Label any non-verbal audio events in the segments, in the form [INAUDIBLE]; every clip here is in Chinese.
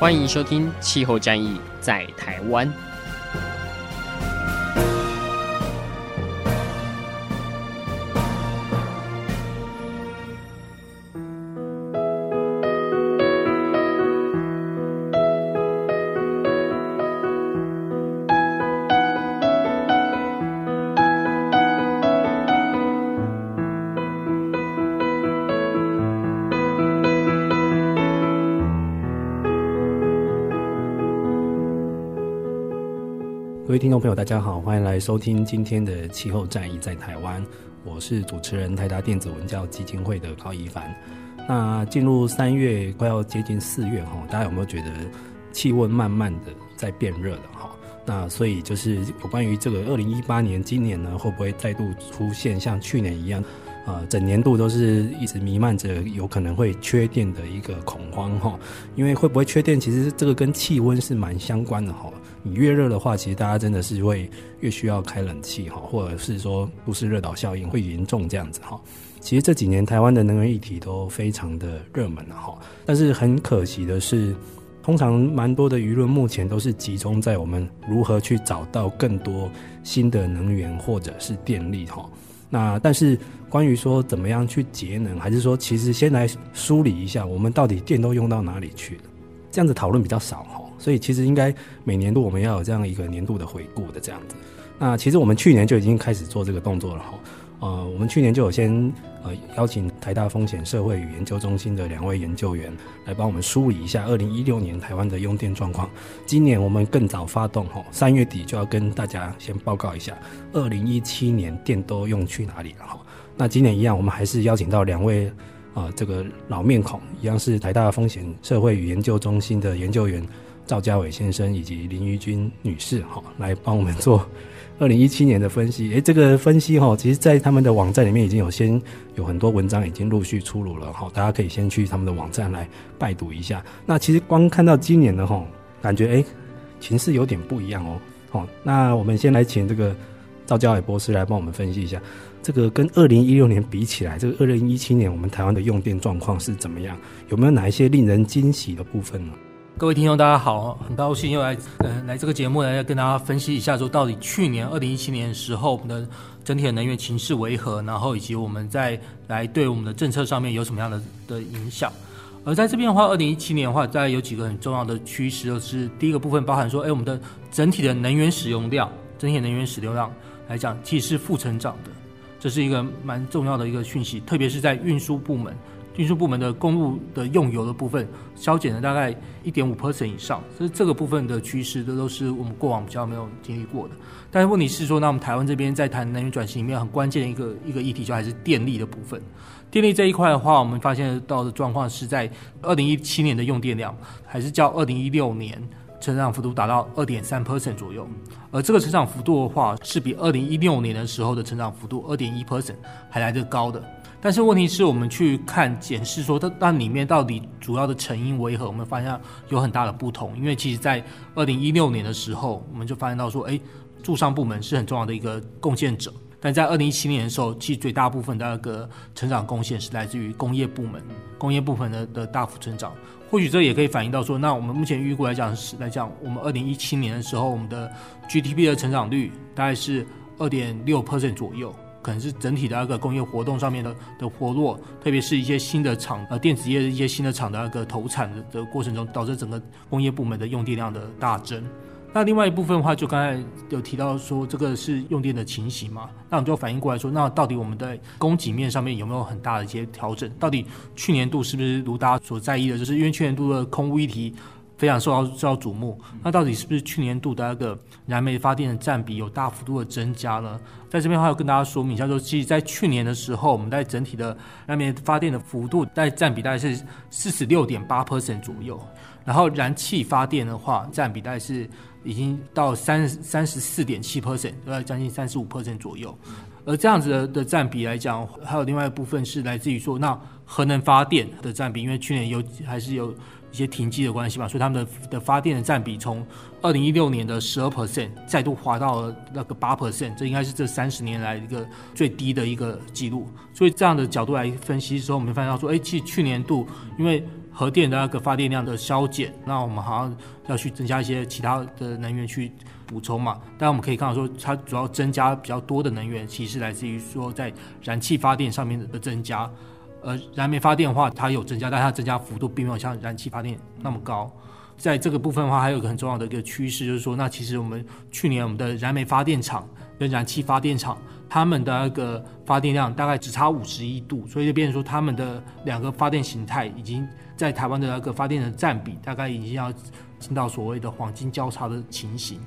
欢迎收听《气候战役在台湾》。朋友，大家好，欢迎来收听今天的气候战役在台湾。我是主持人台达电子文教基金会的高一凡。那进入三月，快要接近四月哈，大家有没有觉得气温慢慢的在变热了哈？那所以就是有关于这个二零一八年今年呢，会不会再度出现像去年一样，呃，整年度都是一直弥漫着有可能会缺电的一个恐慌哈？因为会不会缺电，其实这个跟气温是蛮相关的哈。你越热的话，其实大家真的是会越需要开冷气哈，或者是说都市热岛效应会严重这样子哈。其实这几年台湾的能源议题都非常的热门了哈，但是很可惜的是，通常蛮多的舆论目前都是集中在我们如何去找到更多新的能源或者是电力哈。那但是关于说怎么样去节能，还是说其实先来梳理一下我们到底电都用到哪里去了，这样子讨论比较少哈。所以其实应该每年度我们要有这样一个年度的回顾的这样子。那其实我们去年就已经开始做这个动作了哈。呃，我们去年就有先呃邀请台大风险社会与研究中心的两位研究员来帮我们梳理一下二零一六年台湾的用电状况。今年我们更早发动哈，三月底就要跟大家先报告一下二零一七年电都用去哪里了哈。那今年一样，我们还是邀请到两位啊、这个老面孔，一样是台大风险社会与研究中心的研究员。赵家伟先生以及林于君女士，哈，来帮我们做 [LAUGHS] 二零一七年的分析。诶，这个分析哈，其实，在他们的网站里面已经有先有很多文章已经陆续出炉了，哈，大家可以先去他们的网站来拜读一下。那其实光看到今年的哈，感觉诶，情势有点不一样哦。好，那我们先来请这个赵家伟博士来帮我们分析一下，这个跟二零一六年比起来，这个二零一七年我们台湾的用电状况是怎么样？有没有哪一些令人惊喜的部分呢？各位听众，大家好，很高兴又来，呃，来这个节目来跟大家分析一下，说到底去年二零一七年的时候，我们的整体的能源情势为何，然后以及我们在来对我们的政策上面有什么样的的影响。而在这边的话，二零一七年的话，大概有几个很重要的趋势，就是第一个部分包含说，哎，我们的整体的能源使用量，整体的能源使用量来讲，其实是负成长的，这是一个蛮重要的一个讯息，特别是在运输部门。运输部门的公路的用油的部分削减了大概一点五 percent 以上，所以这个部分的趋势这都是我们过往比较没有经历过的。但是问题是说，那我们台湾这边在谈能源转型里面很关键的一个一个议题，就还是电力的部分。电力这一块的话，我们发现到的状况是在二零一七年的用电量，还是较二零一六年成长幅度达到二点三 percent 左右，而这个成长幅度的话，是比二零一六年的时候的成长幅度二点一 percent 还来得高的。但是问题是我们去看检视说它那里面到底主要的成因为何，我们发现有很大的不同。因为其实，在二零一六年的时候，我们就发现到说，哎，住商部门是很重要的一个贡献者。但在二零一七年的时候，其实最大部分的那个成长贡献是来自于工业部门，工业部分的的大幅成长。或许这也可以反映到说，那我们目前预估来讲是来讲，我们二零一七年的时候，我们的 GDP 的成长率大概是二点六 percent 左右。可能是整体的那个工业活动上面的的活络，特别是一些新的厂，呃，电子业一些新的厂的那个投产的的过程中，导致整个工业部门的用电量的大增。那另外一部分的话，就刚才有提到说，这个是用电的情形嘛，那我们就反映过来说，那到底我们的供给面上面有没有很大的一些调整？到底去年度是不是如大家所在意的，就是因为去年度的空污议题非常受到受到瞩目。那到底是不是去年度的那个燃煤发电的占比有大幅度的增加呢？在这边的话要跟大家说明一下，说其实在去年的时候，我们在整体的燃煤发电的幅度，在占比大概是四十六点八 percent 左右。然后燃气发电的话，占比大概是已经到三三十四点七 percent，要将近三十五 percent 左右。而这样子的的占比来讲，还有另外一部分是来自于说，那核能发电的占比，因为去年有还是有一些停机的关系嘛，所以他们的的发电的占比从二零一六年的十二 percent 再度滑到了那个八 percent，这应该是这三十年来一个最低的一个记录。所以这样的角度来分析的时候，我们发现到说，哎，其实去年度因为核电的那个发电量的削减，那我们好像要去增加一些其他的能源去补充嘛。但我们可以看到说，它主要增加比较多的能源，其实来自于说在燃气发电上面的增加。呃，燃煤发电的话，它有增加，但它增加幅度并没有像燃气发电那么高。在这个部分的话，还有一个很重要的一个趋势，就是说，那其实我们去年我们的燃煤发电厂跟燃气发电厂，他们的那个发电量大概只差五十一度，所以就变成说，他们的两个发电形态已经在台湾的那个发电的占比，大概已经要进到所谓的黄金交叉的情形。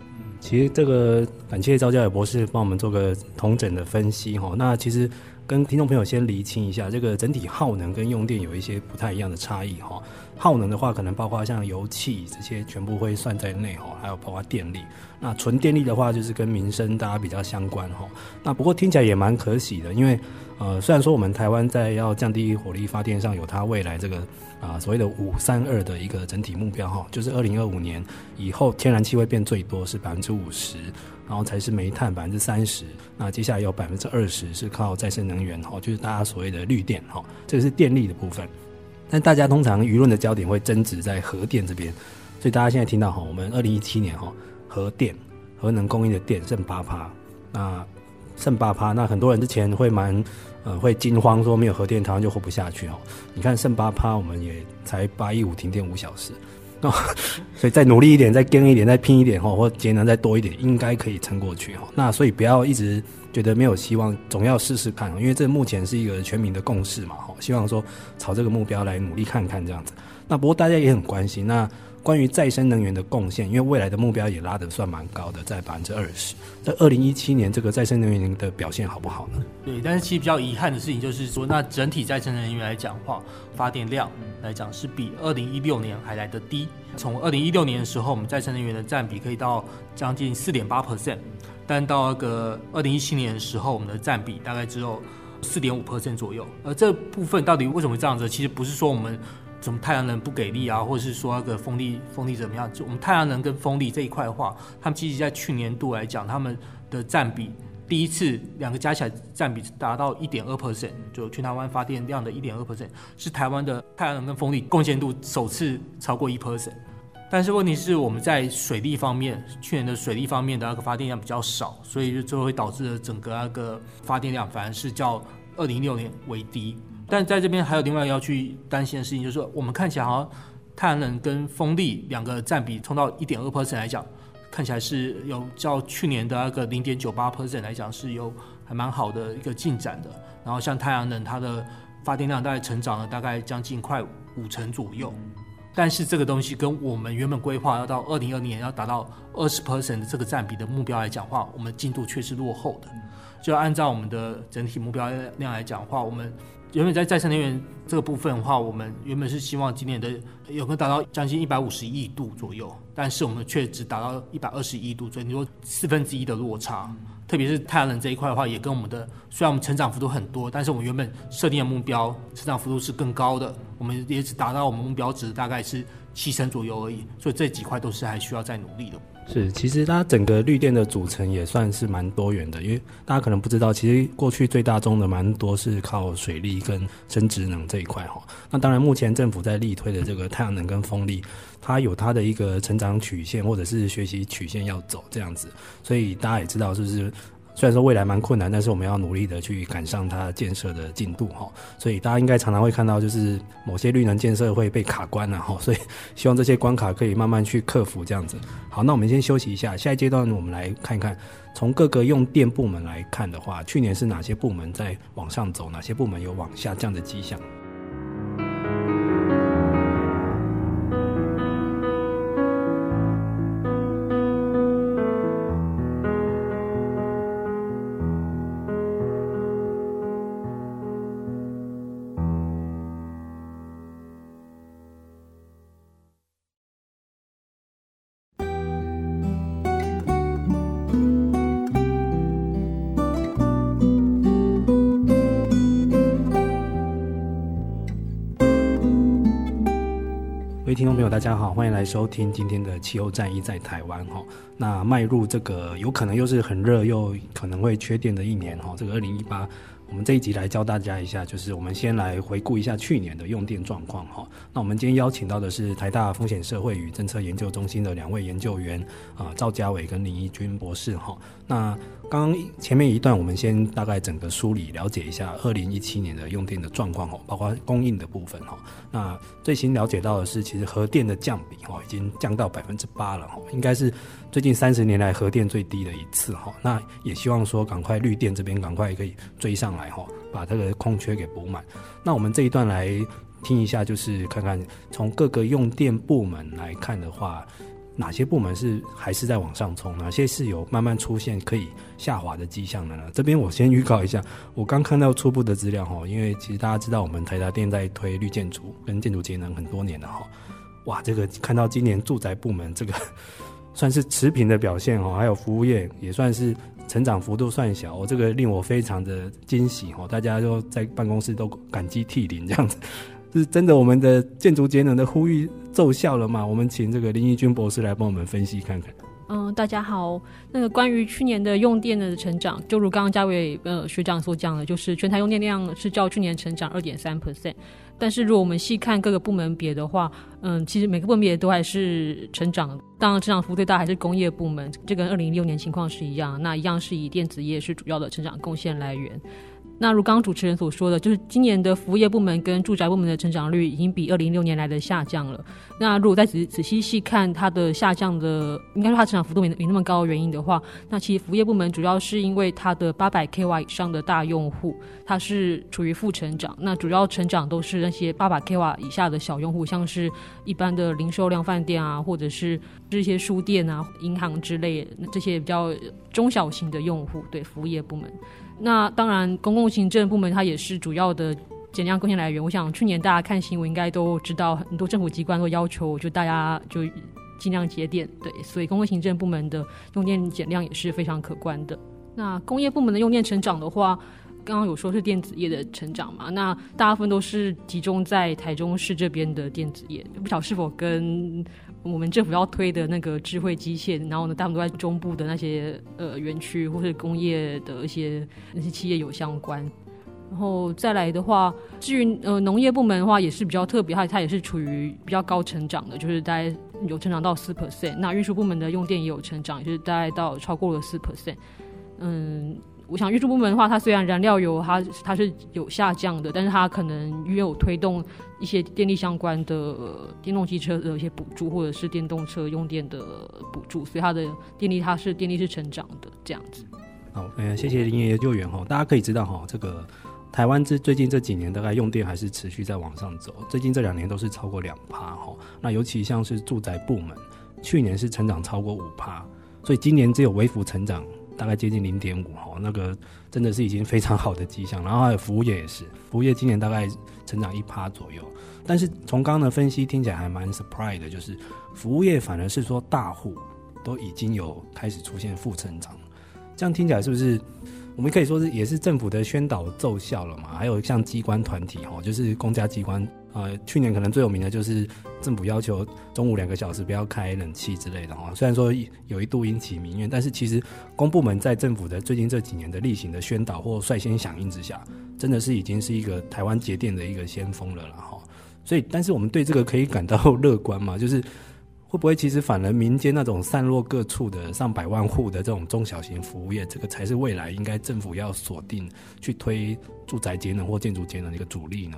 其实这个感谢赵家友博士帮我们做个同整的分析哈。那其实。跟听众朋友先厘清一下，这个整体耗能跟用电有一些不太一样的差异哈。耗能的话，可能包括像油气这些全部会算在内哈，还有包括电力。那纯电力的话，就是跟民生大家比较相关哈。那不过听起来也蛮可喜的，因为呃，虽然说我们台湾在要降低火力发电上有它未来这个啊所谓的五三二的一个整体目标哈，就是二零二五年以后天然气会变最多是百分之五十。然后才是煤炭百分之三十，那接下来有百分之二十是靠再生能源哈，就是大家所谓的绿电哈，这个是电力的部分。但大家通常舆论的焦点会争执在核电这边，所以大家现在听到哈，我们二零一七年哈核电核能供应的电剩八趴，那剩八趴，那很多人之前会蛮呃会惊慌说没有核电台湾就活不下去哦，你看剩八趴，我们也才八一五停电五小时。哦，[LAUGHS] 所以再努力一点，再跟一点，再拼一点吼，或节能再多一点，应该可以撑过去吼。那所以不要一直觉得没有希望，总要试试看，因为这目前是一个全民的共识嘛吼。希望说朝这个目标来努力看看这样子。那不过大家也很关心那。关于再生能源的贡献，因为未来的目标也拉得算蛮高的，在百分之二十。在二零一七年，这个再生能源的表现好不好呢？对，但是其实比较遗憾的事情就是说，那整体再生能源来讲的话，发电量来讲是比二零一六年还来得低。从二零一六年的时候，我们再生能源的占比可以到将近四点八 percent，但到那个二零一七年的时候，我们的占比大概只有四点五 percent 左右。而这部分到底为什么这样子？其实不是说我们。什么太阳能不给力啊，或者是说那个风力风力怎么样？就我们太阳能跟风力这一块的话，他们其实在去年度来讲，他们的占比第一次两个加起来占比达到一点二 percent，就全台湾发电量的一点二 percent，是台湾的太阳能跟风力贡献度首次超过一 percent。但是问题是我们在水利方面，去年的水利方面的那个发电量比较少，所以就最后会导致了整个那个发电量反而是较二零一六年为低。但在这边还有另外要去担心的事情，就是说我们看起来好像太阳能跟风力两个占比冲到一点二 percent 来讲，看起来是有较去年的那个零点九八 percent 来讲是有还蛮好的一个进展的。然后像太阳能，它的发电量大概成长了大概将近快五成左右。但是这个东西跟我们原本规划要到二零二零年要达到二十 percent 的这个占比的目标来讲话，我们进度却是落后的。就按照我们的整体目标量来讲话，我们。原本在再生能源这个部分的话，我们原本是希望今年的有可能达到将近一百五十亿度左右，但是我们却只达到一百二十亿度，所以你说四分之一的落差。特别是太阳能这一块的话，也跟我们的虽然我们成长幅度很多，但是我们原本设定的目标成长幅度是更高的，我们也只达到我们目标值大概是七成左右而已，所以这几块都是还需要再努力的。是，其实它整个绿电的组成也算是蛮多元的，因为大家可能不知道，其实过去最大宗的蛮多是靠水利跟生殖能这一块哈。那当然，目前政府在力推的这个太阳能跟风力，它有它的一个成长曲线或者是学习曲线要走这样子，所以大家也知道，就是？虽然说未来蛮困难，但是我们要努力的去赶上它建设的进度哈。所以大家应该常常会看到，就是某些绿能建设会被卡关了哈。所以希望这些关卡可以慢慢去克服这样子。好，那我们先休息一下，下一阶段我们来看一看，从各个用电部门来看的话，去年是哪些部门在往上走，哪些部门有往下降的迹象。收听今天的气候战役在台湾哈。那迈入这个有可能又是很热又可能会缺电的一年哈，这个二零一八。我们这一集来教大家一下，就是我们先来回顾一下去年的用电状况哈。那我们今天邀请到的是台大风险社会与政策研究中心的两位研究员啊，赵家伟跟林宜君博士哈。那刚刚前面一段，我们先大概整个梳理了解一下二零一七年的用电的状况哈，包括供应的部分哈。那最新了解到的是，其实核电的降比哈已经降到百分之八了哈，应该是最近三十年来核电最低的一次哈。那也希望说赶快绿电这边赶快可以追上来。哈，把这个空缺给补满。那我们这一段来听一下，就是看看从各个用电部门来看的话，哪些部门是还是在往上冲，哪些是有慢慢出现可以下滑的迹象的呢？这边我先预告一下，我刚看到初步的资料哈，因为其实大家知道我们台达电在推绿建筑跟建筑节能很多年了哈，哇，这个看到今年住宅部门这个 [LAUGHS] 算是持平的表现哈，还有服务业也算是。成长幅度算小，我这个令我非常的惊喜哦！大家都在办公室都感激涕零，这样子 [LAUGHS] 是真的。我们的建筑节能的呼吁奏效了吗？我们请这个林宜君博士来帮我们分析看看。嗯，大家好。那个关于去年的用电的成长，就如刚刚嘉伟呃学长所讲的，就是全台用电量是较去年成长二点三 percent。但是如果我们细看各个部门别的话，嗯，其实每个部门别都还是成长。当然，成长幅度最大还是工业部门，这跟二零一六年情况是一样。那一样是以电子业是主要的成长贡献来源。那如刚刚主持人所说的，就是今年的服务业部门跟住宅部门的成长率已经比二零一六年来的下降了。那如果再仔仔细细看它的下降的，应该说它成长幅度没没那么高的原因的话，那其实服务业部门主要是因为它的八百 k 瓦以上的大用户，它是处于负成长。那主要成长都是那些八百 k 瓦以下的小用户，像是一般的零售量饭店啊，或者是这些书店啊、银行之类的这些比较中小型的用户，对服务业部门。那当然，公共行政部门它也是主要的减量贡献来源。我想去年大家看新闻应该都知道，很多政府机关都要求就大家就尽量节电，对，所以公共行政部门的用电减量也是非常可观的。那工业部门的用电成长的话，刚刚有说是电子业的成长嘛？那大部分都是集中在台中市这边的电子业，不晓是否跟我们政府要推的那个智慧机械，然后呢，大部分都在中部的那些呃园区或是工业的一些那些企业有相关。然后再来的话，至于呃农业部门的话，也是比较特别，它它也是处于比较高成长的，就是大概有成长到四 percent。那运输部门的用电也有成长，就是大概到超过了四 percent。嗯。我想运输部门的话，它虽然燃料油它它是有下降的，但是它可能也有推动一些电力相关的、呃、电动机车的一些补助，或者是电动车用电的补助，所以它的电力它是电力是成长的这样子。好，嗯，谢谢林研究员哈。大家可以知道哈，这个台湾这最近这几年大概用电还是持续在往上走，最近这两年都是超过两趴哈。那尤其像是住宅部门，去年是成长超过五趴，所以今年只有微幅成长。大概接近零点五哈，那个真的是已经非常好的迹象。然后还有服务业也是，服务业今年大概成长一趴左右。但是从刚刚的分析听起来还蛮 surprise 的，就是服务业反而是说大户都已经有开始出现负成长。这样听起来是不是我们可以说是也是政府的宣导奏效了嘛？还有像机关团体哈，就是公家机关。呃，去年可能最有名的就是政府要求中午两个小时不要开冷气之类的哈。虽然说有一度引起民怨，但是其实公部门在政府的最近这几年的例行的宣导或率先响应之下，真的是已经是一个台湾节电的一个先锋了了哈。所以，但是我们对这个可以感到 [LAUGHS] 乐观嘛？就是会不会其实反而民间那种散落各处的上百万户的这种中小型服务业，这个才是未来应该政府要锁定去推住宅节能或建筑节能的一个主力呢？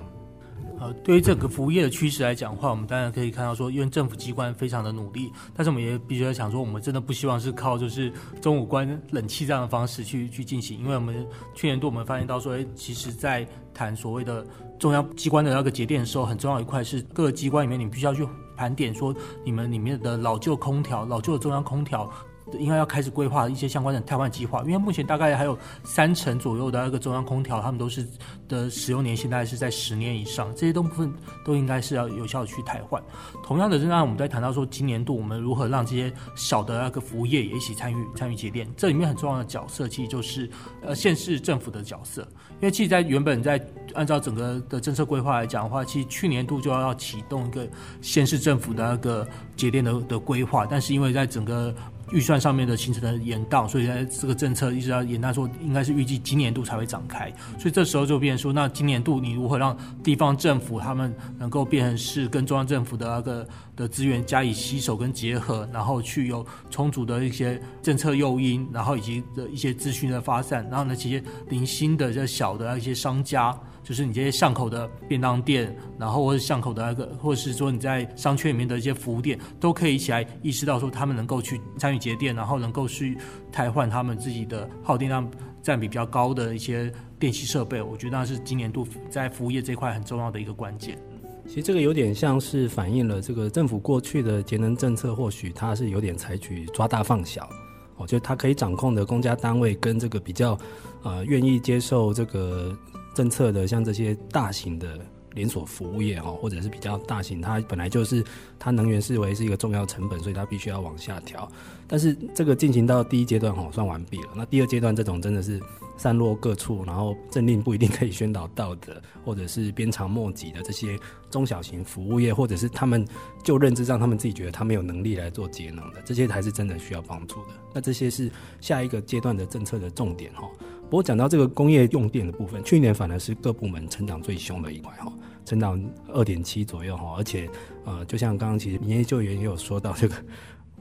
呃，对于整个服务业的趋势来讲的话，我们当然可以看到说，因为政府机关非常的努力，但是我们也必须要想说，我们真的不希望是靠就是中午关冷气这样的方式去去进行，因为我们去年度我们发现到说，诶，其实在谈所谓的中央机关的那个节电的时候，很重要一块是各个机关里面，你必须要去盘点说，你们里面的老旧空调、老旧的中央空调。应该要开始规划一些相关的汰换计划，因为目前大概还有三成左右的那个中央空调，他们都是的使用年限大概是在十年以上，这些都部分都应该是要有效的去汰换。同样的，是让我们在谈到说今年度我们如何让这些小的那个服务业也一起参与参与节电，这里面很重要的角色其实就是呃县市政府的角色，因为其实，在原本在按照整个的政策规划来讲的话，其实去年度就要要启动一个县市政府的那个节电的的规划，但是因为在整个预算上面的形成的延宕，所以在这个政策一直要延宕，说应该是预计今年度才会展开，所以这时候就变说，那今年度你如何让地方政府他们能够变成是跟中央政府的那个的资源加以吸收跟结合，然后去有充足的一些政策诱因，然后以及的一些资讯的发散，然后呢，这些零星的这小的一些商家。就是你这些巷口的便当店，然后或者巷口的那个，或者是说你在商圈里面的一些服务店，都可以一起来意识到说，他们能够去参与节电，然后能够去汰换他们自己的耗电量占比比较高的一些电器设备。我觉得那是今年度在服务业这块很重要的一个关键。其实这个有点像是反映了这个政府过去的节能政策，或许它是有点采取抓大放小，我觉得它可以掌控的公家单位跟这个比较呃愿意接受这个。政策的像这些大型的连锁服务业哈，或者是比较大型，它本来就是它能源视为是一个重要成本，所以它必须要往下调。但是这个进行到第一阶段哈，算完毕了。那第二阶段这种真的是散落各处，然后政令不一定可以宣导到的，或者是鞭长莫及的这些中小型服务业，或者是他们就认知上他们自己觉得他没有能力来做节能的，这些才是真的需要帮助的。那这些是下一个阶段的政策的重点哈。不过讲到这个工业用电的部分，去年反而是各部门成长最凶的一块哈，成长二点七左右哈，而且呃，就像刚刚其实民研究员也有说到，这个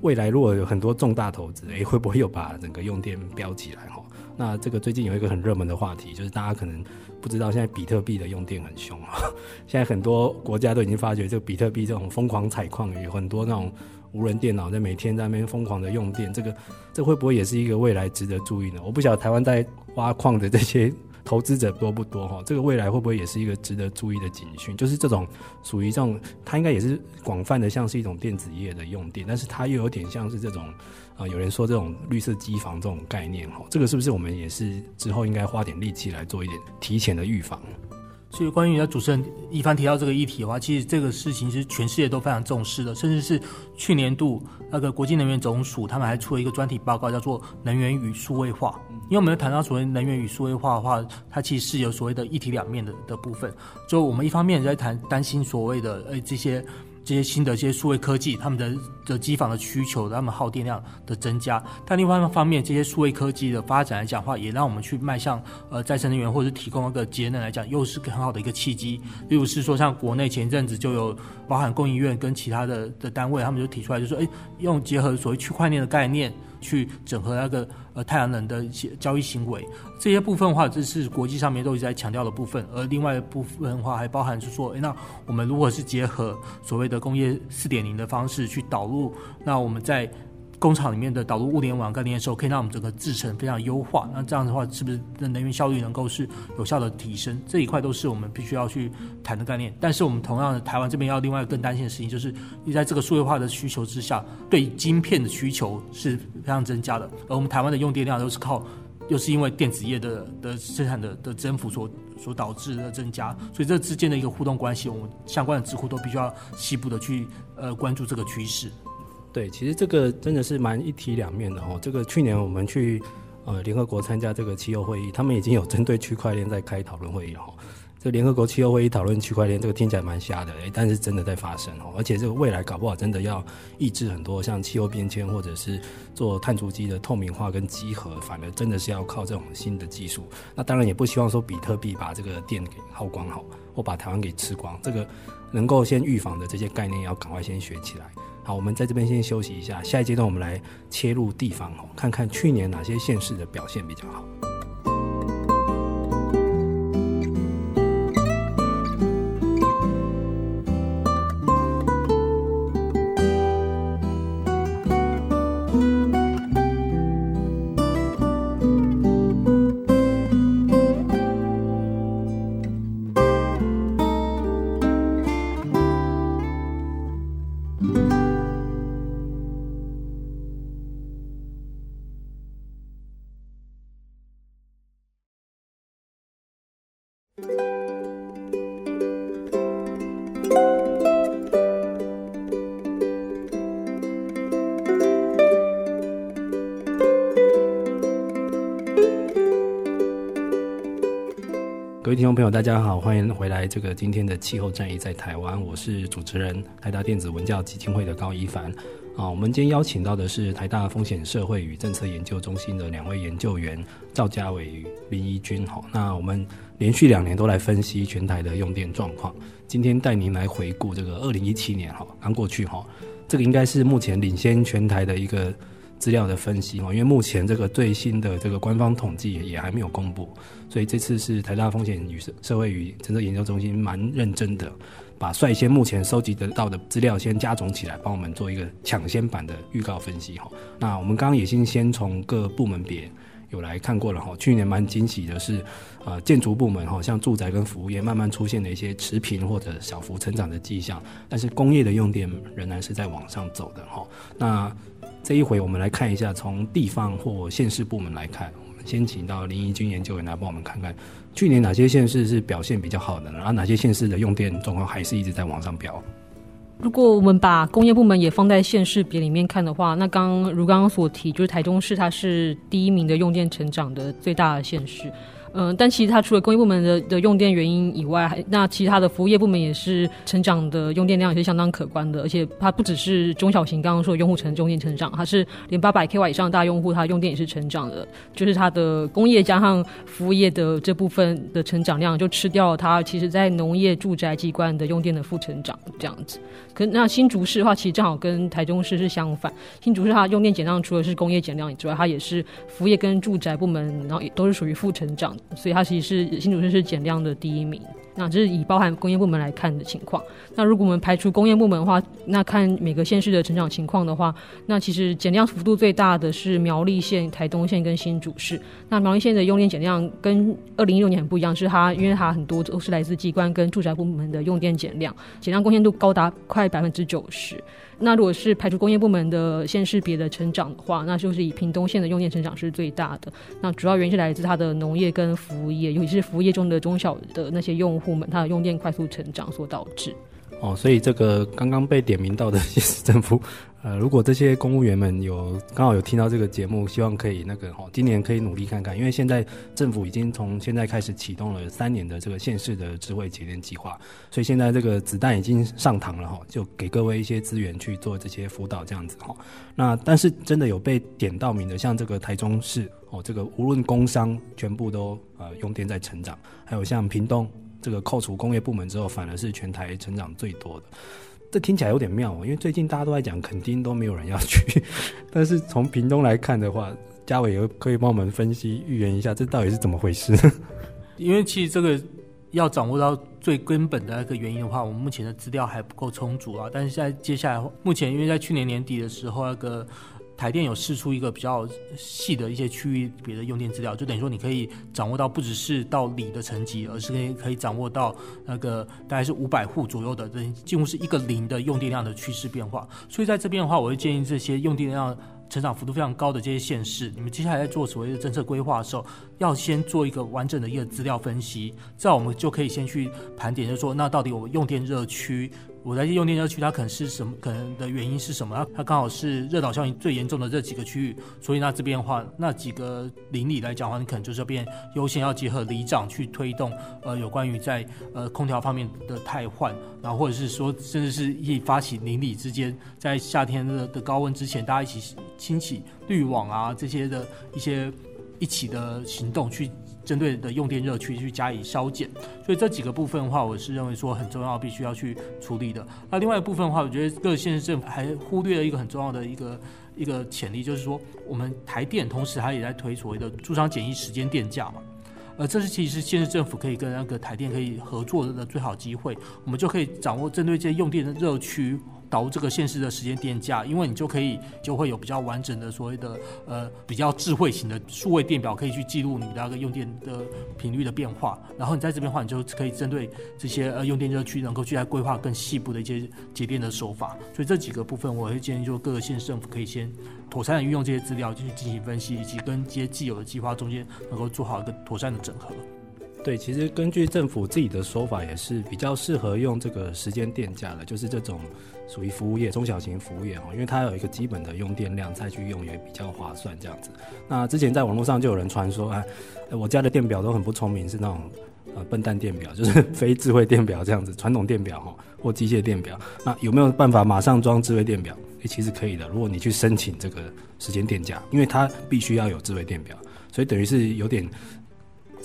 未来如果有很多重大投资，诶，会不会又把整个用电飙起来哈？那这个最近有一个很热门的话题，就是大家可能不知道，现在比特币的用电很凶啊，现在很多国家都已经发觉，这个比特币这种疯狂采矿，有很多那种。无人电脑在每天在那边疯狂的用电，这个这会不会也是一个未来值得注意呢？我不晓得台湾在挖矿的这些投资者多不多哈？这个未来会不会也是一个值得注意的警讯？就是这种属于这种，它应该也是广泛的，像是一种电子业的用电，但是它又有点像是这种啊、有人说这种绿色机房这种概念哈，这个是不是我们也是之后应该花点力气来做一点提前的预防？所以，关于在主持人一帆提到这个议题的话，其实这个事情是全世界都非常重视的，甚至是去年度那个国际能源总署他们还出了一个专题报告，叫做《能源与数位化》。因为我们有谈到所谓能源与数位化的话，它其实是有所谓的一体两面的的部分。就我们一方面在谈担心所谓的呃这些。这些新的这些数位科技，他们的的机房的需求，他们耗电量的增加。但另外一方面，这些数位科技的发展来讲的话，也让我们去迈向呃再生能源，或者是提供一个节能来讲，又是很好的一个契机。例如是说，像国内前一阵子就有包含供应院跟其他的的单位，他们就提出来，就说，哎，用结合所谓区块链的概念。去整合那个呃太阳能的一些交易行为，这些部分的话，这是国际上面都一直在强调的部分。而另外一部分的话，还包含是说，诶，那我们如果是结合所谓的工业四点零的方式去导入，那我们在。工厂里面的导入物联网概念的时候，可以让我们整个制程非常优化。那这样的话，是不是能源效率能够是有效的提升？这一块都是我们必须要去谈的概念。但是我们同样的，台湾这边要另外更担心的事情，就是你在这个数位化的需求之下，对晶片的需求是非常增加的。而我们台湾的用电量都是靠，又是因为电子业的的生产的的增幅所所导致的增加。所以这之间的一个互动关系，我们相关的智库都必须要细部的去呃关注这个趋势。对，其实这个真的是蛮一体两面的哦。这个去年我们去呃联合国参加这个气候会议，他们已经有针对区块链在开讨论会议了哈。这联合国气候会议讨论区块链，这个听起来蛮瞎的，诶，但是真的在发生哦。而且这个未来搞不好真的要抑制很多像气候变迁或者是做碳足迹的透明化跟集合，反而真的是要靠这种新的技术。那当然也不希望说比特币把这个电给耗光好，或把台湾给吃光。这个能够先预防的这些概念，要赶快先学起来。好，我们在这边先休息一下，下一阶段我们来切入地方哦，看看去年哪些县市的表现比较好。朋友，大家好，欢迎回来。这个今天的气候战役在台湾，我是主持人台大电子文教基金会的高一凡。啊，我们今天邀请到的是台大风险社会与政策研究中心的两位研究员赵家伟林一君。好，那我们连续两年都来分析全台的用电状况，今天带您来回顾这个二零一七年，哈，刚过去，哈，这个应该是目前领先全台的一个。资料的分析，因为目前这个最新的这个官方统计也还没有公布，所以这次是台大风险与社社会与政策研究中心蛮认真的，把率先目前收集得到的资料先加总起来，帮我们做一个抢先版的预告分析哈。那我们刚刚已经先从各部门别有来看过了哈，去年蛮惊喜的是，呃，建筑部门哈，像住宅跟服务业慢慢出现了一些持平或者小幅成长的迹象，但是工业的用电仍然是在往上走的哈。那这一回我们来看一下，从地方或县市部门来看，我们先请到林怡君研究员来帮我们看看，去年哪些县市是表现比较好的，然后哪些县市的用电状况还是一直在往上飙。如果我们把工业部门也放在县市别里面看的话，那刚如刚刚所提，就是台中市它是第一名的用电成长的最大的县市。嗯，但其实它除了工业部门的的用电原因以外，还那其他的服务业部门也是成长的用电量也是相当可观的，而且它不只是中小型刚刚说的用户成用电成长，它是连八百 k 瓦以上的大用户，它用电也是成长的，就是它的工业加上服务业的这部分的成长量就吃掉了它其实在农业、住宅、机关的用电的负成长这样子。可那新竹市的话，其实正好跟台中市是相反，新竹市它用电减量除了是工业减量以外，它也是服务业跟住宅部门，然后也都是属于负成长。所以它其实是新竹市是减量的第一名。那这是以包含工业部门来看的情况。那如果我们排除工业部门的话，那看每个县市的成长情况的话，那其实减量幅度最大的是苗栗县、台东县跟新竹市。那苗栗县的用电减量跟二零一六年很不一样，是它因为它很多都是来自机关跟住宅部门的用电减量，减量贡献度高达快百分之九十。那如果是排除工业部门的县市别的成长的话，那就是以屏东县的用电成长是最大的。那主要原因是来自它的农业跟服务业，尤其是服务业中的中小的那些用户们，它的用电快速成长所导致。哦，所以这个刚刚被点名到的 [LAUGHS] 县市政府。呃，如果这些公务员们有刚好有听到这个节目，希望可以那个哈，今年可以努力看看，因为现在政府已经从现在开始启动了三年的这个县市的智慧节电计划，所以现在这个子弹已经上膛了哈，就给各位一些资源去做这些辅导这样子哈。那但是真的有被点到名的，像这个台中市哦，这个无论工商全部都呃用电在成长，还有像屏东这个扣除工业部门之后，反而是全台成长最多的。这听起来有点妙哦，因为最近大家都在讲肯定都没有人要去，[LAUGHS] 但是从屏东来看的话，嘉伟也可以帮我们分析预言一下，这到底是怎么回事？[LAUGHS] 因为其实这个要掌握到最根本的那个原因的话，我们目前的资料还不够充足啊。但是在接下来，目前因为在去年年底的时候，那个。台电有释出一个比较细的一些区域别的用电资料，就等于说你可以掌握到不只是到里的层级，而是可以可以掌握到那个大概是五百户左右的，这几乎是一个零的用电量的趋势变化。所以在这边的话，我会建议这些用电量成长幅度非常高的这些县市，你们接下来在做所谓的政策规划的时候，要先做一个完整的一个资料分析，这样我们就可以先去盘点，就是说那到底我们用电热区。我在用电热区，它可能是什么？可能的原因是什么？它刚好是热岛效应最严重的这几个区域，所以那这边的话，那几个邻里来讲的话，你可能就是要变优先要结合里长去推动，呃，有关于在呃空调方面的汰换，然后或者是说，甚至是一发起邻里之间在夏天的的高温之前，大家一起清洗滤网啊这些的一些一起的行动去。针对的用电热区去加以削减，所以这几个部分的话，我是认为说很重要，必须要去处理的。那另外一部分的话，我觉得各县市政府还忽略了一个很重要的一个一个潜力，就是说我们台电同时它也在推所谓的住商简易时间电价嘛，呃，这是其实是县市政府可以跟那个台电可以合作的最好机会，我们就可以掌握针对这些用电的热区。导入这个现实的时间电价，因为你就可以就会有比较完整的所谓的呃比较智慧型的数位电表，可以去记录你的那个用电的频率的变化。然后你在这边的话，你就可以针对这些呃用电热区，能够去来规划更细部的一些节电的手法。所以这几个部分，我会建议就各个县市政府可以先妥善的运用这些资料，去进行分析，以及跟这些既有的计划中间能够做好一个妥善的整合。对，其实根据政府自己的说法，也是比较适合用这个时间电价的，就是这种属于服务业、中小型服务业哈，因为它有一个基本的用电量，再去用也比较划算这样子。那之前在网络上就有人传说，哎，我家的电表都很不聪明，是那种呃笨蛋电表，就是 [LAUGHS] 非智慧电表这样子，传统电表哈或机械电表。那有没有办法马上装智慧电表？诶，其实可以的，如果你去申请这个时间电价，因为它必须要有智慧电表，所以等于是有点。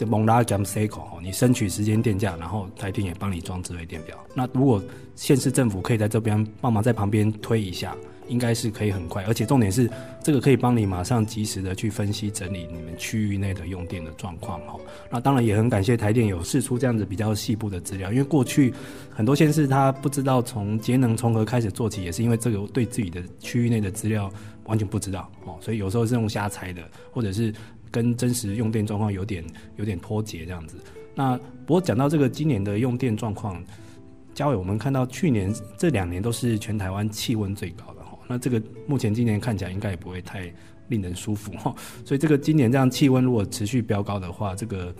这蒙拉加姆塞口哦，你申取时间电价，然后台电也帮你装智慧电表。那如果县市政府可以在这边帮忙在旁边推一下，应该是可以很快。而且重点是，这个可以帮你马上及时的去分析整理你们区域内的用电的状况哈。那当然也很感谢台电有释出这样子比较细部的资料，因为过去很多县市他不知道从节能从何开始做起，也是因为这个对自己的区域内的资料完全不知道哦，所以有时候是用瞎猜的，或者是。跟真实用电状况有点有点脱节这样子。那不过讲到这个今年的用电状况，嘉伟，我们看到去年这两年都是全台湾气温最高的哈。那这个目前今年看起来应该也不会太令人舒服哈。所以这个今年这样气温如果持续飙高的话，这个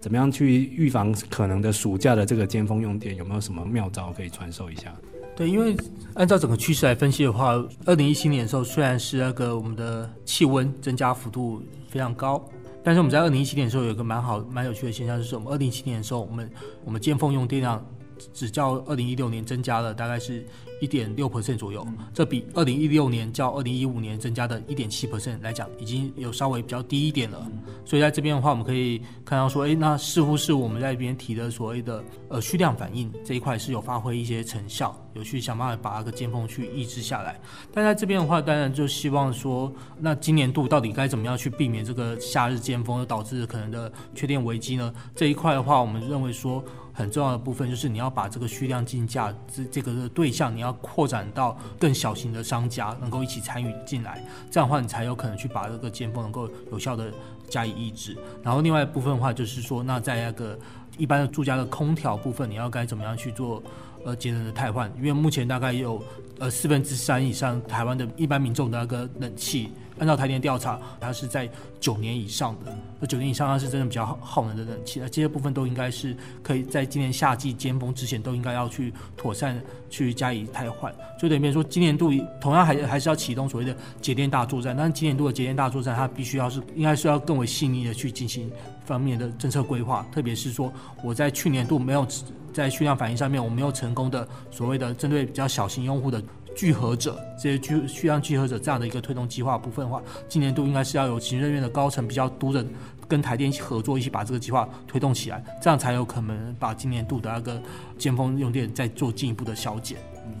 怎么样去预防可能的暑假的这个尖峰用电？有没有什么妙招可以传授一下？对，因为按照整个趋势来分析的话，二零一七年的时候虽然是那个我们的气温增加幅度非常高，但是我们在二零一七年的时候有一个蛮好蛮有趣的现象，就是我们二零一七年的时候，我们我们见缝用电量只较二零一六年增加了大概是。一点六 percent 左右，这比二零一六年较二零一五年增加的一点七 percent 来讲，已经有稍微比较低一点了。所以在这边的话，我们可以看到说，哎，那似乎是我们在这边提的所谓的呃蓄量反应这一块是有发挥一些成效，有去想办法把那个尖峰去抑制下来。但在这边的话，当然就希望说，那今年度到底该怎么样去避免这个夏日尖峰而导致可能的缺电危机呢？这一块的话，我们认为说。很重要的部分就是你要把这个蓄量竞价这这个的对象，你要扩展到更小型的商家能够一起参与进来，这样的话你才有可能去把这个尖峰能够有效的加以抑制。然后另外一部分的话就是说，那在那个一般的住家的空调部分，你要该怎么样去做呃节能的汰换？因为目前大概有呃四分之三以上台湾的一般民众的那个冷气。按照台电调查，它是在九年以上的，那九年以上它是真的比较耗能的冷气，那这些部分都应该是可以在今年夏季尖峰之前都应该要去妥善去加以汰换。就等于说，今年度同样还还是要启动所谓的节电大作战，但是今年度的节电大作战，它必须要是应该是要更为细腻的去进行方面的政策规划，特别是说我在去年度没有在蓄量反应上面我没有成功的所谓的针对比较小型用户的。聚合者这些聚需要聚合者这样的一个推动计划部分的话，今年度应该是要有行政院的高层比较多的跟台电一起合作，一起把这个计划推动起来，这样才有可能把今年度的那个尖峰用电再做进一步的消减。嗯，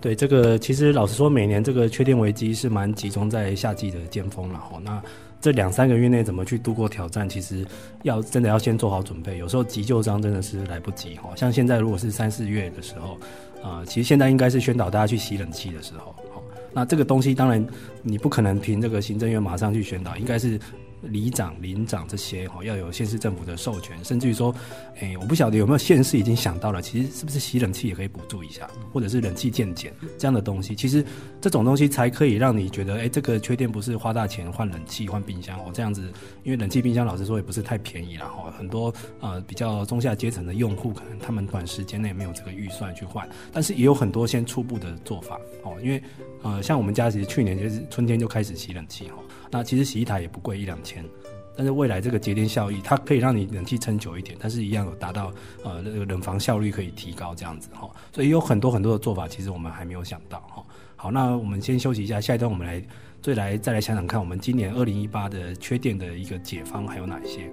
对，这个其实老实说，每年这个缺电危机是蛮集中在夏季的尖峰了哈。那这两三个月内怎么去度过挑战，其实要真的要先做好准备，有时候急就章真的是来不及哈。像现在如果是三四月的时候。啊、其实现在应该是宣导大家去洗冷气的时候，好，那这个东西当然你不可能凭这个行政院马上去宣导，应该是。里长、邻长这些哈，要有县市政府的授权，甚至于说，哎、我不晓得有没有县市已经想到了，其实是不是洗冷气也可以补助一下，或者是冷气健检这样的东西，其实这种东西才可以让你觉得，哎、这个缺电不是花大钱换冷气、换冰箱哦，这样子，因为冷气、冰箱老实说也不是太便宜啦哈，很多呃比较中下阶层的用户，可能他们短时间内没有这个预算去换，但是也有很多先初步的做法哦，因为呃像我们家其实去年就是春天就开始洗冷气哈。那其实洗衣台也不贵，一两千，但是未来这个节电效益，它可以让你冷气撑久一点，但是一样有达到呃那个冷房效率可以提高这样子哈，所以有很多很多的做法，其实我们还没有想到哈。好，那我们先休息一下，下一段我们来再来再来想想看，我们今年二零一八的缺电的一个解方还有哪些？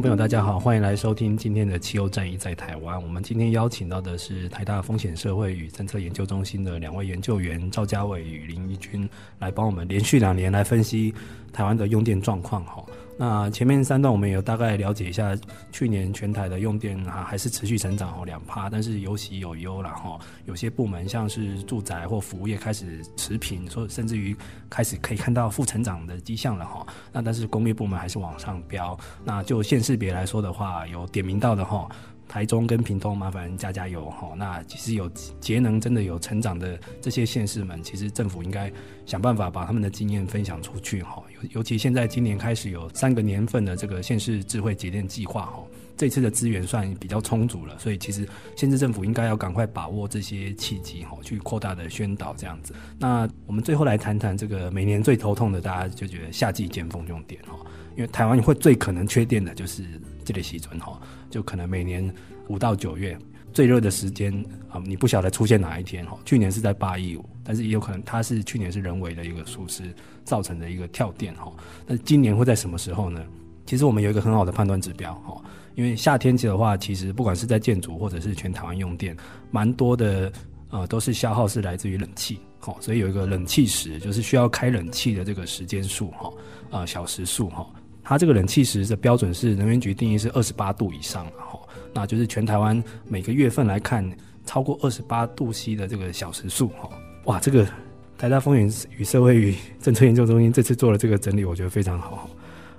朋友，大家好，欢迎来收听今天的气候战役在台湾。我们今天邀请到的是台大风险社会与政策研究中心的两位研究员赵家伟与林一君，来帮我们连续两年来分析台湾的用电状况。哈。那前面三段我们有大概了解一下，去年全台的用电啊还是持续成长哦两趴，但是有喜有忧了哈。有些部门像是住宅或服务业开始持平，说甚至于开始可以看到负成长的迹象了哈。那但是工业部门还是往上飙。那就县市别来说的话，有点名到的哈。台中跟屏东，麻烦加加油哈。那其实有节能真的有成长的这些县市们，其实政府应该想办法把他们的经验分享出去哈。尤尤其现在今年开始有三个年份的这个县市智慧节电计划哈，这次的资源算比较充足了，所以其实县市政府应该要赶快把握这些契机哈，去扩大的宣导这样子。那我们最后来谈谈这个每年最头痛的，大家就觉得夏季尖峰用电哈，因为台湾会最可能缺电的就是。这类西准哈，就可能每年五到九月最热的时间啊，你不晓得出现哪一天哈。去年是在八一五，但是也有可能它是去年是人为的一个疏失造成的一个跳电哈。那今年会在什么时候呢？其实我们有一个很好的判断指标哈，因为夏天期的话，其实不管是在建筑或者是全台湾用电，蛮多的呃都是消耗是来自于冷气哈，所以有一个冷气时，就是需要开冷气的这个时间数哈，呃小时数哈。它这个冷气时的标准是能源局定义是二十八度以上，哈，那就是全台湾每个月份来看，超过二十八度 C 的这个小时数，哈，哇，这个台大风云与社会与政策研究中心这次做了这个整理，我觉得非常好，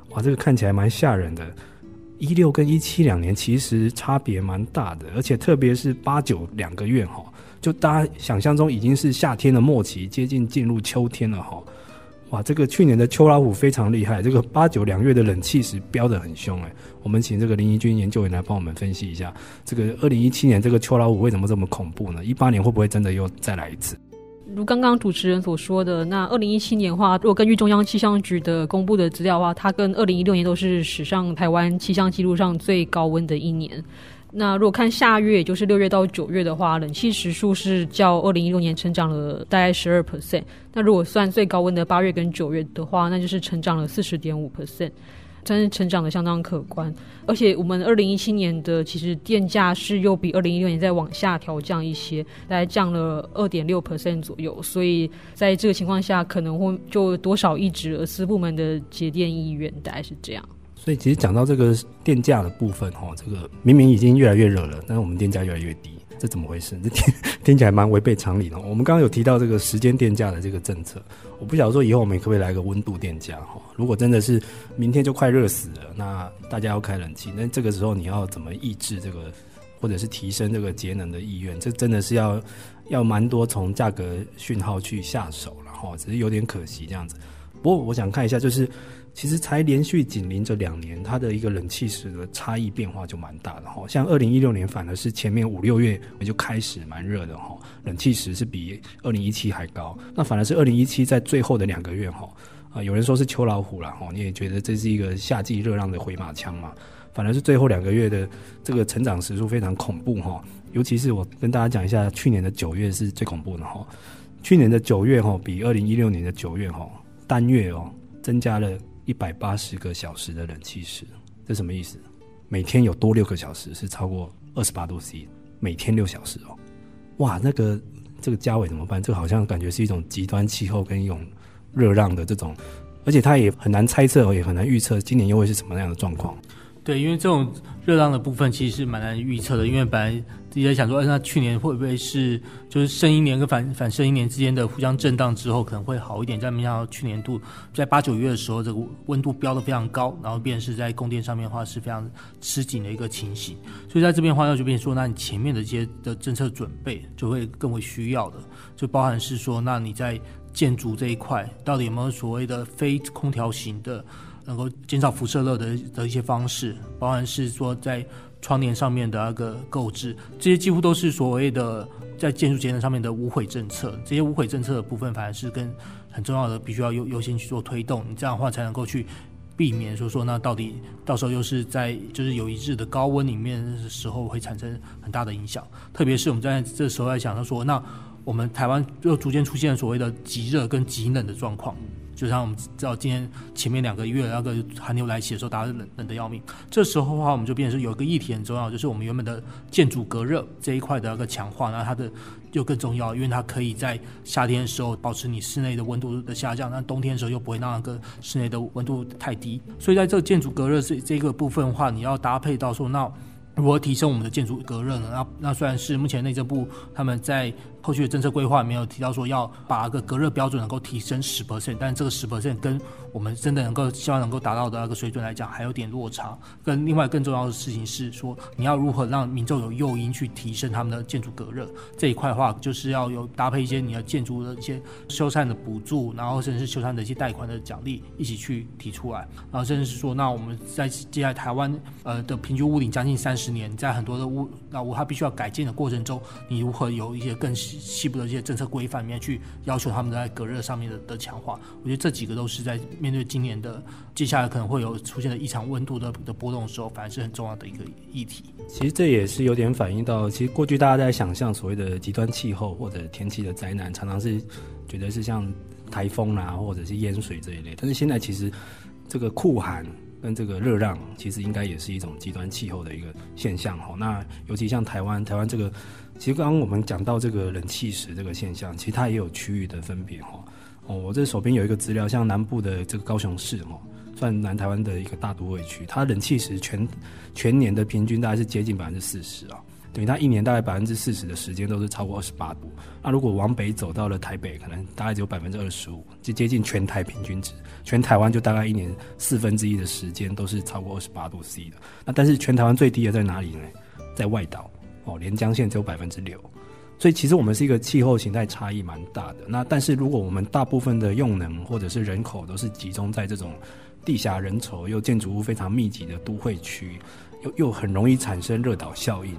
哇，这个看起来蛮吓人的，一六跟一七两年其实差别蛮大的，而且特别是八九两个月，哈，就大家想象中已经是夏天的末期，接近进入秋天了，哈。哇，这个去年的秋老虎非常厉害，这个八九两月的冷气时飙得很凶哎。我们请这个林怡君研究员来帮我们分析一下，这个二零一七年这个秋老虎为什么这么恐怖呢？一八年会不会真的又再来一次？如刚刚主持人所说的，那二零一七年的话，如果根据中央气象局的公布的资料的话，它跟二零一六年都是史上台湾气象记录上最高温的一年。那如果看下月，也就是六月到九月的话，冷气时数是较二零一六年成长了大概十二 percent。那如果算最高温的八月跟九月的话，那就是成长了四十点五 percent，真是成长的相当可观。而且我们二零一七年的其实电价是又比二零一六年再往下调降一些，大概降了二点六 percent 左右。所以在这个情况下，可能会就多少抑制了私部门的节电意愿，大概是这样。所以其实讲到这个电价的部分，哈，这个明明已经越来越热了，但是我们电价越来越低，这怎么回事？这 [LAUGHS] 听听起来蛮违背常理的。我们刚刚有提到这个时间电价的这个政策，我不晓得说以后我们可不可以来个温度电价，哈，如果真的是明天就快热死了，那大家要开冷气，那这个时候你要怎么抑制这个，或者是提升这个节能的意愿？这真的是要要蛮多从价格讯号去下手了，哈，只是有点可惜这样子。不过我想看一下，就是。其实才连续紧邻着两年，它的一个冷气时的差异变化就蛮大的哈。像二零一六年反而是前面五六月也就开始蛮热的哈，冷气时是比二零一七还高。那反而是二零一七在最后的两个月哈，啊有人说是秋老虎了哈，你也觉得这是一个夏季热浪的回马枪嘛？反而是最后两个月的这个成长时数非常恐怖哈。尤其是我跟大家讲一下，去年的九月是最恐怖的哈。去年的九月哈，比二零一六年的九月哈单月哦增加了。一百八十个小时的冷气时，这什么意思？每天有多六个小时是超过二十八度 C，每天六小时哦。哇，那个这个家伟怎么办？这个好像感觉是一种极端气候跟一种热浪的这种，而且他也很难猜测，也很难预测今年又会是什么样的状况。对，因为这种热浪的部分其实是蛮难预测的，因为本来自己在想说，那去年会不会是就是剩一年跟反反剩一年之间的互相震荡之后可能会好一点，但没想到去年度在八九月的时候，这个温度飙得非常高，然后便是在供电上面的话是非常吃紧的一个情形，所以在这边的话，那就变说，那你前面的这些的政策准备就会更为需要的，就包含是说，那你在建筑这一块到底有没有所谓的非空调型的？能够减少辐射热的的一些方式，包含是说在窗帘上面的那个购置，这些几乎都是所谓的在建筑节能上面的无悔政策。这些无悔政策的部分，反而是跟很重要的，必须要优优先去做推动。你这样的话才能够去避免说说那到底到时候又是在就是有一日的高温里面的时候会产生很大的影响。特别是我们在这时候在想到说，那我们台湾又逐渐出现所谓的极热跟极冷的状况。就像我们知道今天前面两个月那个寒流来袭的时候，大家冷冷得要命。这时候的话，我们就变成有一个议题很重要，就是我们原本的建筑隔热这一块的那个强化，那它的就更重要，因为它可以在夏天的时候保持你室内的温度的下降，那冬天的时候又不会让那个室内的温度太低。所以在这个建筑隔热这这个部分的话，你要搭配到说那。如何提升我们的建筑隔热呢？那那虽然是目前内政部他们在后续的政策规划没有提到说要把个隔热标准能够提升十 percent，但这个十 percent 跟我们真的能够希望能够达到的那个水准来讲还有点落差。跟另外更重要的事情是说，你要如何让民众有诱因去提升他们的建筑隔热这一块的话，就是要有搭配一些你的建筑的一些修缮的补助，然后甚至是修缮的一些贷款的奖励一起去提出来，然后甚至是说，那我们在接下来台湾呃的平均屋顶将近三十年，在很多的屋老屋它必须要改建的过程中，你如何有一些更西部的一些政策规范里面去要求他们在隔热上面的的强化？我觉得这几个都是在面对今年的接下来可能会有出现的异常温度的的波动的时候，反而是很重要的一个议题。其实这也是有点反映到，其实过去大家在想象所谓的极端气候或者天气的灾难，常常是觉得是像台风啊，或者是淹水这一类。但是现在其实这个酷寒。跟这个热浪，其实应该也是一种极端气候的一个现象哈。那尤其像台湾，台湾这个，其实刚刚我们讲到这个冷气石这个现象，其实它也有区域的分别哈。哦，我这手边有一个资料，像南部的这个高雄市哈，算南台湾的一个大都会区，它冷气石全全年的平均大概是接近百分之四十啊。等于它一年大概百分之四十的时间都是超过二十八度。那如果往北走到了台北，可能大概只有百分之二十五，就接近全台平均值。全台湾就大概一年四分之一的时间都是超过二十八度 C 的。那但是全台湾最低的在哪里呢？在外岛哦，连江县只有百分之六。所以其实我们是一个气候形态差异蛮大的。那但是如果我们大部分的用能或者是人口都是集中在这种地狭人稠又建筑物非常密集的都会区，又又很容易产生热岛效应。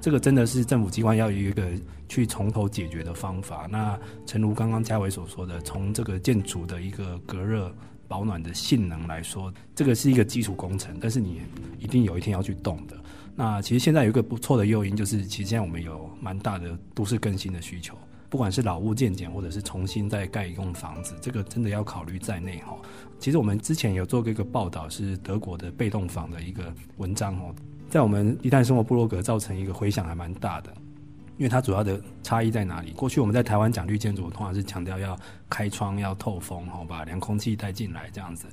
这个真的是政府机关要有一个去从头解决的方法。那诚如刚刚嘉伟所说的，从这个建筑的一个隔热保暖的性能来说，这个是一个基础工程，但是你一定有一天要去动的。那其实现在有一个不错的诱因，就是其实现在我们有蛮大的都市更新的需求，不管是老屋渐减，或者是重新再盖一栋房子，这个真的要考虑在内哈。其实我们之前有做过一个报道，是德国的被动房的一个文章哦。在我们低碳生活部落格造成一个回响还蛮大的，因为它主要的差异在哪里？过去我们在台湾讲绿建筑，通常是强调要开窗、要透风，好把凉空气带进来这样子。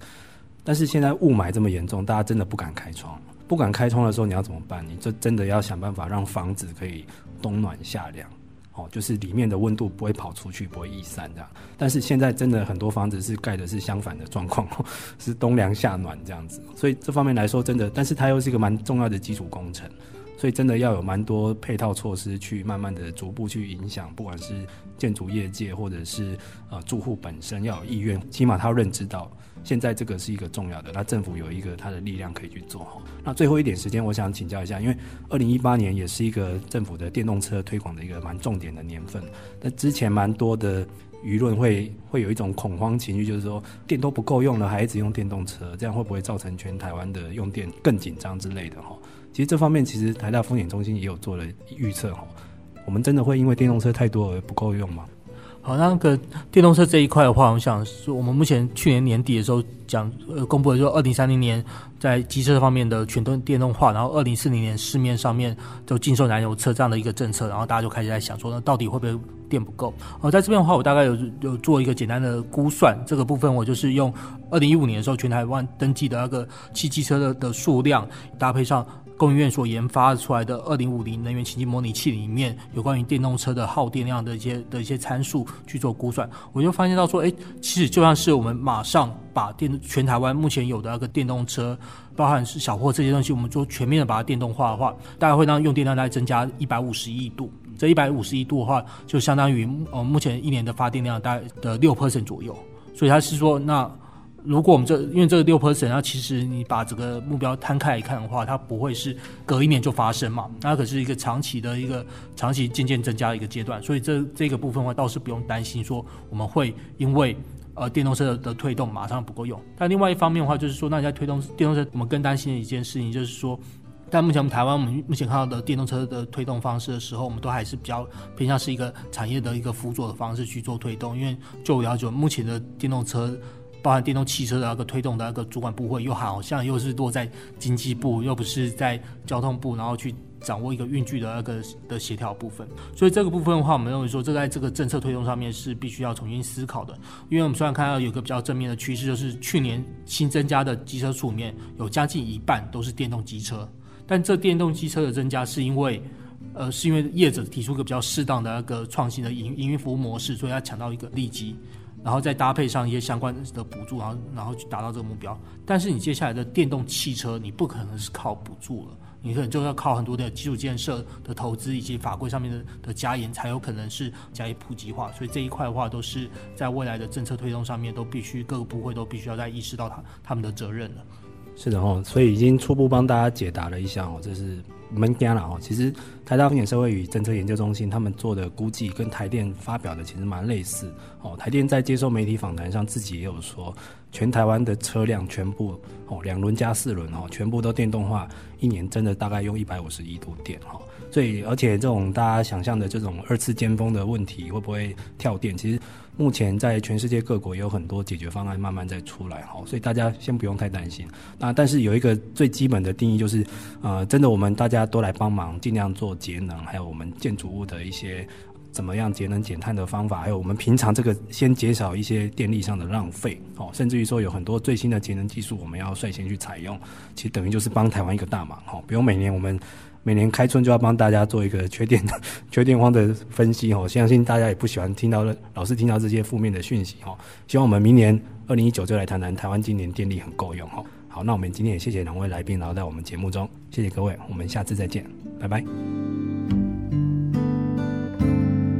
但是现在雾霾这么严重，大家真的不敢开窗。不敢开窗的时候，你要怎么办？你就真的要想办法让房子可以冬暖夏凉。哦，就是里面的温度不会跑出去，不会逸散这样。但是现在真的很多房子是盖的是相反的状况，[LAUGHS] 是冬凉夏暖这样子。所以这方面来说，真的，但是它又是一个蛮重要的基础工程，所以真的要有蛮多配套措施去慢慢的逐步去影响，不管是建筑业界或者是呃住户本身要有意愿，起码他认知到。现在这个是一个重要的，那政府有一个它的力量可以去做好。那最后一点时间，我想请教一下，因为二零一八年也是一个政府的电动车推广的一个蛮重点的年份。那之前蛮多的舆论会会有一种恐慌情绪，就是说电都不够用了，还一直用电动车，这样会不会造成全台湾的用电更紧张之类的？哈，其实这方面其实台大风险中心也有做了预测，哈，我们真的会因为电动车太多而不够用吗？好，那个电动车这一块的话，我想说，我们目前去年年底的时候讲，呃，公布的就二零三零年在机车方面的全都电动化，然后二零四零年市面上面就禁售燃油车这样的一个政策，然后大家就开始在想说，那到底会不会电不够？哦，在这边的话，我大概有有做一个简单的估算，这个部分我就是用二零一五年的时候全台湾登记的那个汽机车的的数量搭配上。工研院所研发出来的二零五零能源情境模拟器里面有关于电动车的耗电量的一些的一些参数去做估算，我就发现到说，哎，其实就像是我们马上把电全台湾目前有的那个电动车，包含是小货这些东西，我们做全面的把它电动化的话，大概会让用电量大概增加一百五十亿度。这一百五十亿度的话，就相当于呃目前一年的发电量大概的六 percent 左右。所以他是说那。如果我们这因为这个六 percent，那其实你把整个目标摊开来看的话，它不会是隔一年就发生嘛，那可是一个长期的一个长期渐渐增加的一个阶段，所以这这个部分的话倒是不用担心说我们会因为呃电动车的的推动马上不够用。但另外一方面的话，就是说那在推动电动车，我们更担心的一件事情就是说，但目前我们台湾我们目前看到的电动车的推动方式的时候，我们都还是比较偏向是一个产业的一个辅佐的方式去做推动，因为就我了解，目前的电动车。包含电动汽车的那个推动的那个主管部会，又好像又是落在经济部，又不是在交通部，然后去掌握一个运具的那个的协调部分。所以这个部分的话，我们认为说，这在这个政策推动上面是必须要重新思考的。因为我们虽然看到有个比较正面的趋势，就是去年新增加的机车数里面有将近一半都是电动机车，但这电动机车的增加是因为。呃，是因为业者提出一个比较适当的那个创新的营营运服务模式，所以要抢到一个利基，然后再搭配上一些相关的补助，然后然后去达到这个目标。但是你接下来的电动汽车，你不可能是靠补助了，你可能就要靠很多的基础建设的投资以及法规上面的的加严，才有可能是加以普及化。所以这一块的话，都是在未来的政策推动上面，都必须各个部会都必须要再意识到他他们的责任了。是的哦，所以已经初步帮大家解答了一下哦，这是。我们讲了哦，其实台大风险社会与政策研究中心他们做的估计跟台电发表的其实蛮类似哦。台电在接受媒体访谈上自己也有说，全台湾的车辆全部哦，两轮加四轮哦，全部都电动化，一年真的大概用一百五十亿度电哈。所以而且这种大家想象的这种二次尖峰的问题会不会跳电，其实。目前在全世界各国也有很多解决方案慢慢在出来，哈，所以大家先不用太担心。那但是有一个最基本的定义就是，呃，真的我们大家都来帮忙，尽量做节能，还有我们建筑物的一些怎么样节能减碳的方法，还有我们平常这个先减少一些电力上的浪费，哦，甚至于说有很多最新的节能技术，我们要率先去采用，其实等于就是帮台湾一个大忙，哈，不用每年我们。每年开春就要帮大家做一个缺电、[LAUGHS] 缺电荒的分析哦，相信大家也不喜欢听到老是听到这些负面的讯息哦。希望我们明年二零一九就来谈谈台湾今年电力很够用哈。好，那我们今天也谢谢两位来宾来到我们节目中，谢谢各位，我们下次再见，拜拜。